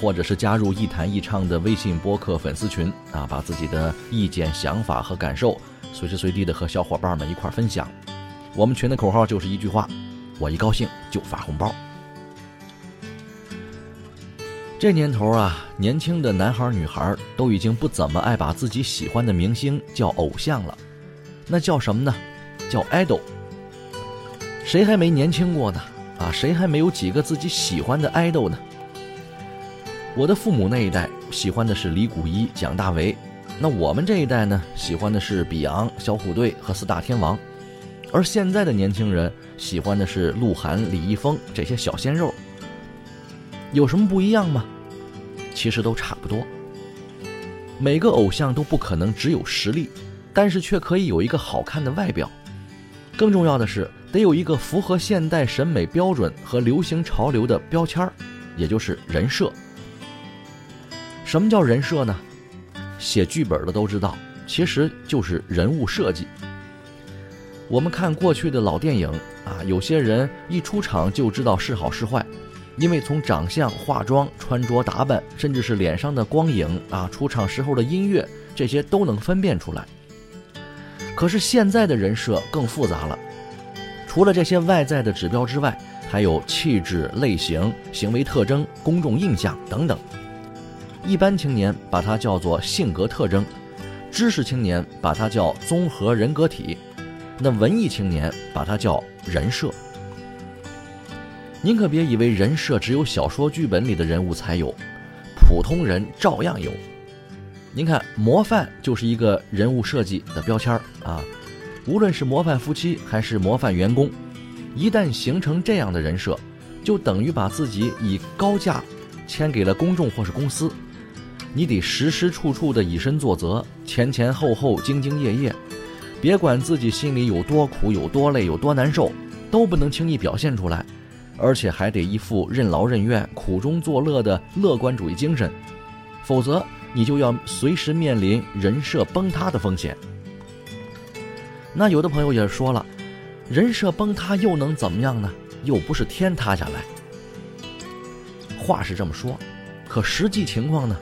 或者是加入一谈一唱的微信播客粉丝群啊，把自己的意见、想法和感受随时随地的和小伙伴们一块分享。我们群的口号就是一句话：我一高兴就发红包。这年头啊，年轻的男孩女孩都已经不怎么爱把自己喜欢的明星叫偶像了。那叫什么呢？叫 idol。谁还没年轻过呢？啊，谁还没有几个自己喜欢的 idol 呢？我的父母那一代喜欢的是李谷一、蒋大为，那我们这一代呢，喜欢的是比昂、小虎队和四大天王，而现在的年轻人喜欢的是鹿晗、李易峰这些小鲜肉。有什么不一样吗？其实都差不多。每个偶像都不可能只有实力。但是却可以有一个好看的外表，更重要的是得有一个符合现代审美标准和流行潮流的标签儿，也就是人设。什么叫人设呢？写剧本的都知道，其实就是人物设计。我们看过去的老电影啊，有些人一出场就知道是好是坏，因为从长相、化妆、穿着打扮，甚至是脸上的光影啊，出场时候的音乐，这些都能分辨出来。可是现在的人设更复杂了，除了这些外在的指标之外，还有气质、类型、行为特征、公众印象等等。一般青年把它叫做性格特征，知识青年把它叫综合人格体，那文艺青年把它叫人设。您可别以为人设只有小说剧本里的人物才有，普通人照样有。您看，模范就是一个人物设计的标签儿啊。无论是模范夫妻还是模范员工，一旦形成这样的人设，就等于把自己以高价签给了公众或是公司。你得时时处处的以身作则，前前后后兢兢业业，别管自己心里有多苦、有多累、有多难受，都不能轻易表现出来，而且还得一副任劳任怨、苦中作乐的乐观主义精神，否则。你就要随时面临人设崩塌的风险。那有的朋友也说了，人设崩塌又能怎么样呢？又不是天塌下来。话是这么说，可实际情况呢？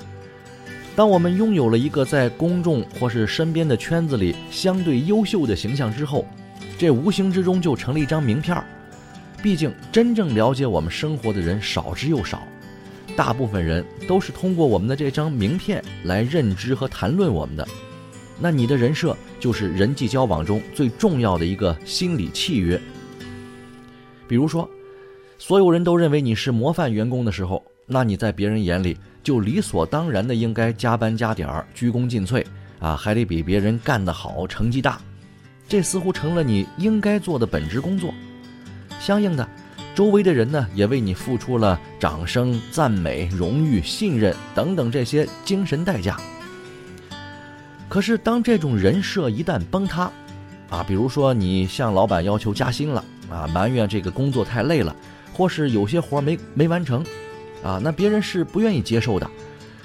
当我们拥有了一个在公众或是身边的圈子里相对优秀的形象之后，这无形之中就成了一张名片儿。毕竟真正了解我们生活的人少之又少。大部分人都是通过我们的这张名片来认知和谈论我们的，那你的人设就是人际交往中最重要的一个心理契约。比如说，所有人都认为你是模范员工的时候，那你在别人眼里就理所当然的应该加班加点儿、鞠躬尽瘁啊，还得比别人干得好、成绩大，这似乎成了你应该做的本职工作。相应的。周围的人呢，也为你付出了掌声、赞美、荣誉、信任等等这些精神代价。可是，当这种人设一旦崩塌，啊，比如说你向老板要求加薪了，啊，埋怨这个工作太累了，或是有些活没没完成，啊，那别人是不愿意接受的，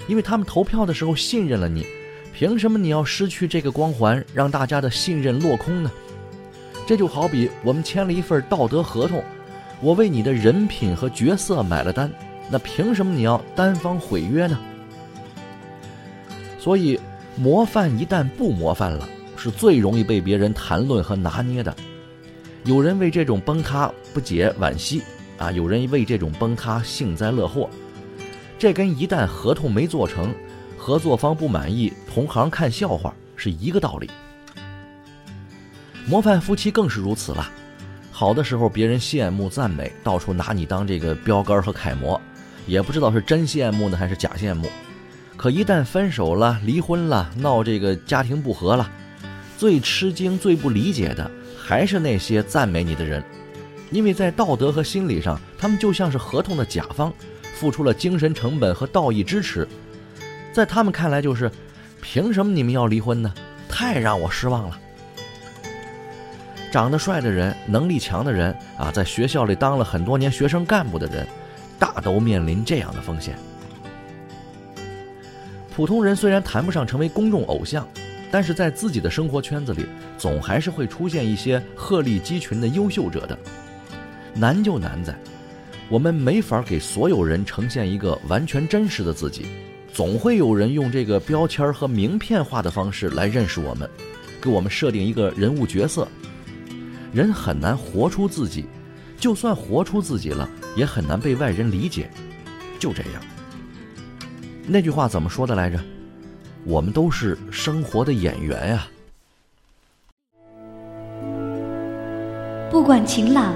因为他们投票的时候信任了你，凭什么你要失去这个光环，让大家的信任落空呢？这就好比我们签了一份道德合同。我为你的人品和角色买了单，那凭什么你要单方毁约呢？所以，模范一旦不模范了，是最容易被别人谈论和拿捏的。有人为这种崩塌不解惋惜，啊，有人为这种崩塌幸灾乐祸。这跟一旦合同没做成，合作方不满意，同行看笑话是一个道理。模范夫妻更是如此了，好的时候别人羡慕赞美，到处拿你当这个标杆和楷模，也不知道是真羡慕呢还是假羡慕。可一旦分手了、离婚了、闹这个家庭不和了，最吃惊、最不理解的还是那些赞美你的人，因为在道德和心理上，他们就像是合同的甲方，付出了精神成本和道义支持，在他们看来就是，凭什么你们要离婚呢？太让我失望了。长得帅的人、能力强的人啊，在学校里当了很多年学生干部的人，大都面临这样的风险。普通人虽然谈不上成为公众偶像，但是在自己的生活圈子里，总还是会出现一些鹤立鸡群的优秀者的。难就难在，我们没法给所有人呈现一个完全真实的自己，总会有人用这个标签和名片化的方式来认识我们，给我们设定一个人物角色。人很难活出自己，就算活出自己了，也很难被外人理解。就这样，那句话怎么说的来着？我们都是生活的演员呀。不管晴朗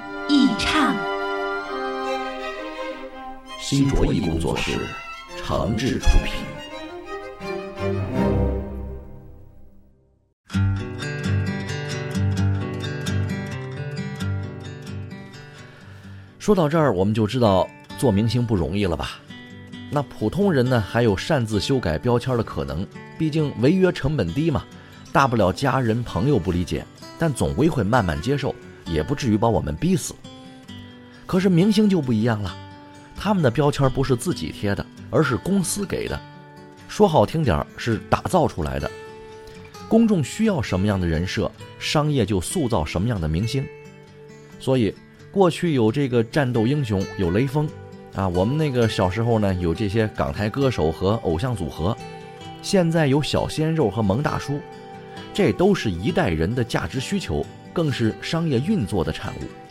新卓艺工作室诚挚出品。说到这儿，我们就知道做明星不容易了吧？那普通人呢，还有擅自修改标签的可能，毕竟违约成本低嘛。大不了家人朋友不理解，但总归会慢慢接受，也不至于把我们逼死。可是明星就不一样了，他们的标签不是自己贴的，而是公司给的，说好听点儿是打造出来的。公众需要什么样的人设，商业就塑造什么样的明星，所以。过去有这个战斗英雄，有雷锋，啊，我们那个小时候呢有这些港台歌手和偶像组合，现在有小鲜肉和萌大叔，这都是一代人的价值需求，更是商业运作的产物。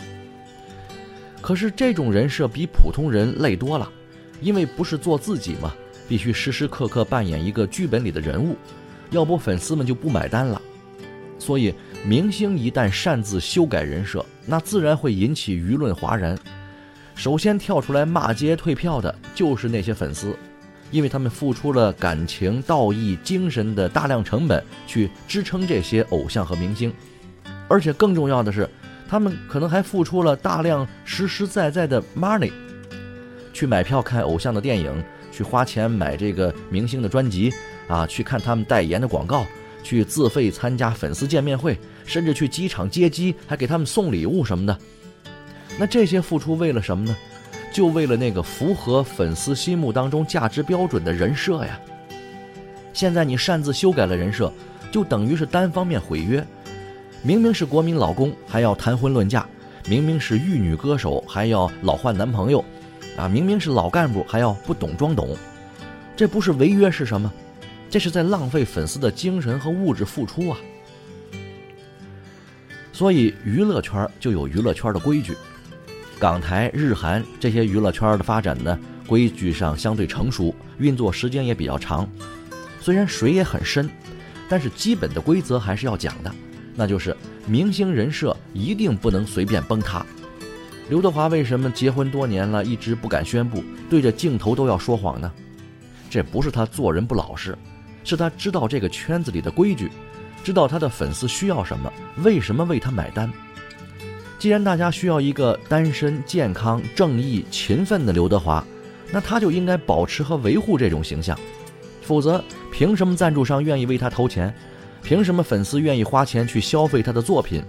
可是这种人设比普通人累多了，因为不是做自己嘛，必须时时刻刻扮演一个剧本里的人物，要不粉丝们就不买单了，所以。明星一旦擅自修改人设，那自然会引起舆论哗然。首先跳出来骂街退票的就是那些粉丝，因为他们付出了感情、道义、精神的大量成本去支撑这些偶像和明星，而且更重要的是，他们可能还付出了大量实实在在的 money，去买票看偶像的电影，去花钱买这个明星的专辑，啊，去看他们代言的广告。去自费参加粉丝见面会，甚至去机场接机，还给他们送礼物什么的。那这些付出为了什么呢？就为了那个符合粉丝心目当中价值标准的人设呀。现在你擅自修改了人设，就等于是单方面毁约。明明是国民老公，还要谈婚论嫁；明明是玉女歌手，还要老换男朋友；啊，明明是老干部，还要不懂装懂。这不是违约是什么？这是在浪费粉丝的精神和物质付出啊！所以娱乐圈就有娱乐圈的规矩，港台、日韩这些娱乐圈的发展呢，规矩上相对成熟，运作时间也比较长。虽然水也很深，但是基本的规则还是要讲的，那就是明星人设一定不能随便崩塌。刘德华为什么结婚多年了，一直不敢宣布，对着镜头都要说谎呢？这不是他做人不老实。是他知道这个圈子里的规矩，知道他的粉丝需要什么，为什么为他买单。既然大家需要一个单身、健康、正义、勤奋的刘德华，那他就应该保持和维护这种形象。否则，凭什么赞助商愿意为他投钱？凭什么粉丝愿意花钱去消费他的作品？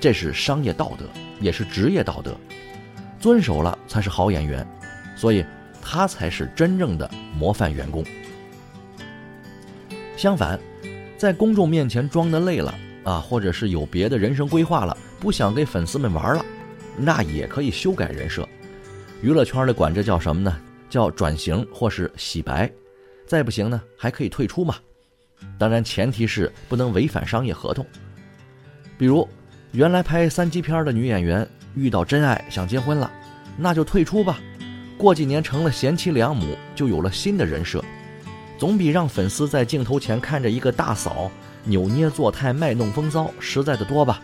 这是商业道德，也是职业道德，遵守了才是好演员。所以，他才是真正的模范员工。相反，在公众面前装的累了啊，或者是有别的人生规划了，不想给粉丝们玩了，那也可以修改人设。娱乐圈的管这叫什么呢？叫转型或是洗白。再不行呢，还可以退出嘛。当然，前提是不能违反商业合同。比如，原来拍三级片的女演员遇到真爱想结婚了，那就退出吧。过几年成了贤妻良母，就有了新的人设。总比让粉丝在镜头前看着一个大嫂扭捏作态、卖弄风骚实在的多吧。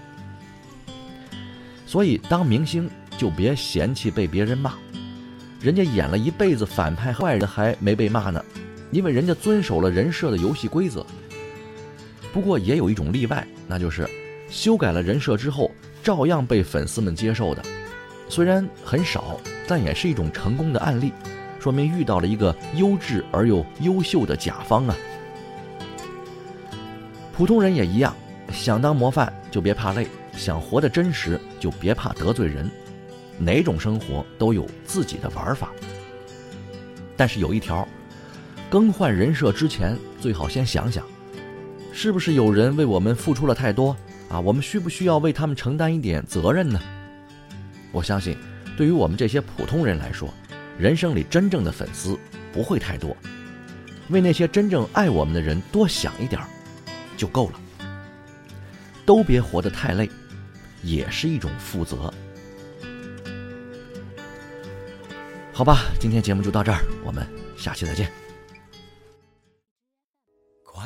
所以，当明星就别嫌弃被别人骂，人家演了一辈子反派坏人还没被骂呢，因为人家遵守了人设的游戏规则。不过也有一种例外，那就是修改了人设之后照样被粉丝们接受的，虽然很少，但也是一种成功的案例。说明遇到了一个优质而又优秀的甲方啊！普通人也一样，想当模范就别怕累，想活得真实就别怕得罪人。哪种生活都有自己的玩法，但是有一条，更换人设之前最好先想想，是不是有人为我们付出了太多啊？我们需不需要为他们承担一点责任呢？我相信，对于我们这些普通人来说。人生里真正的粉丝不会太多，为那些真正爱我们的人多想一点就够了。都别活得太累，也是一种负责。好吧，今天节目就到这儿，我们下期再见。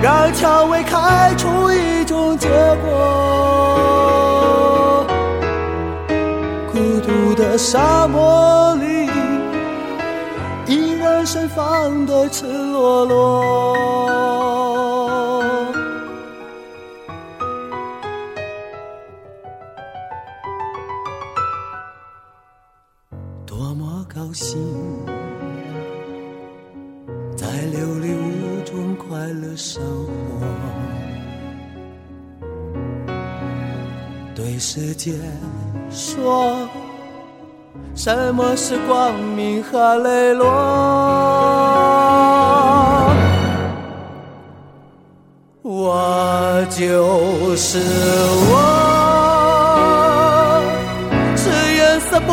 让蔷薇开出一种结果。孤独的沙漠里，依然盛放的赤裸裸。多么高兴，生活，对世界说。什么是光明和磊落？我就是我，是颜色不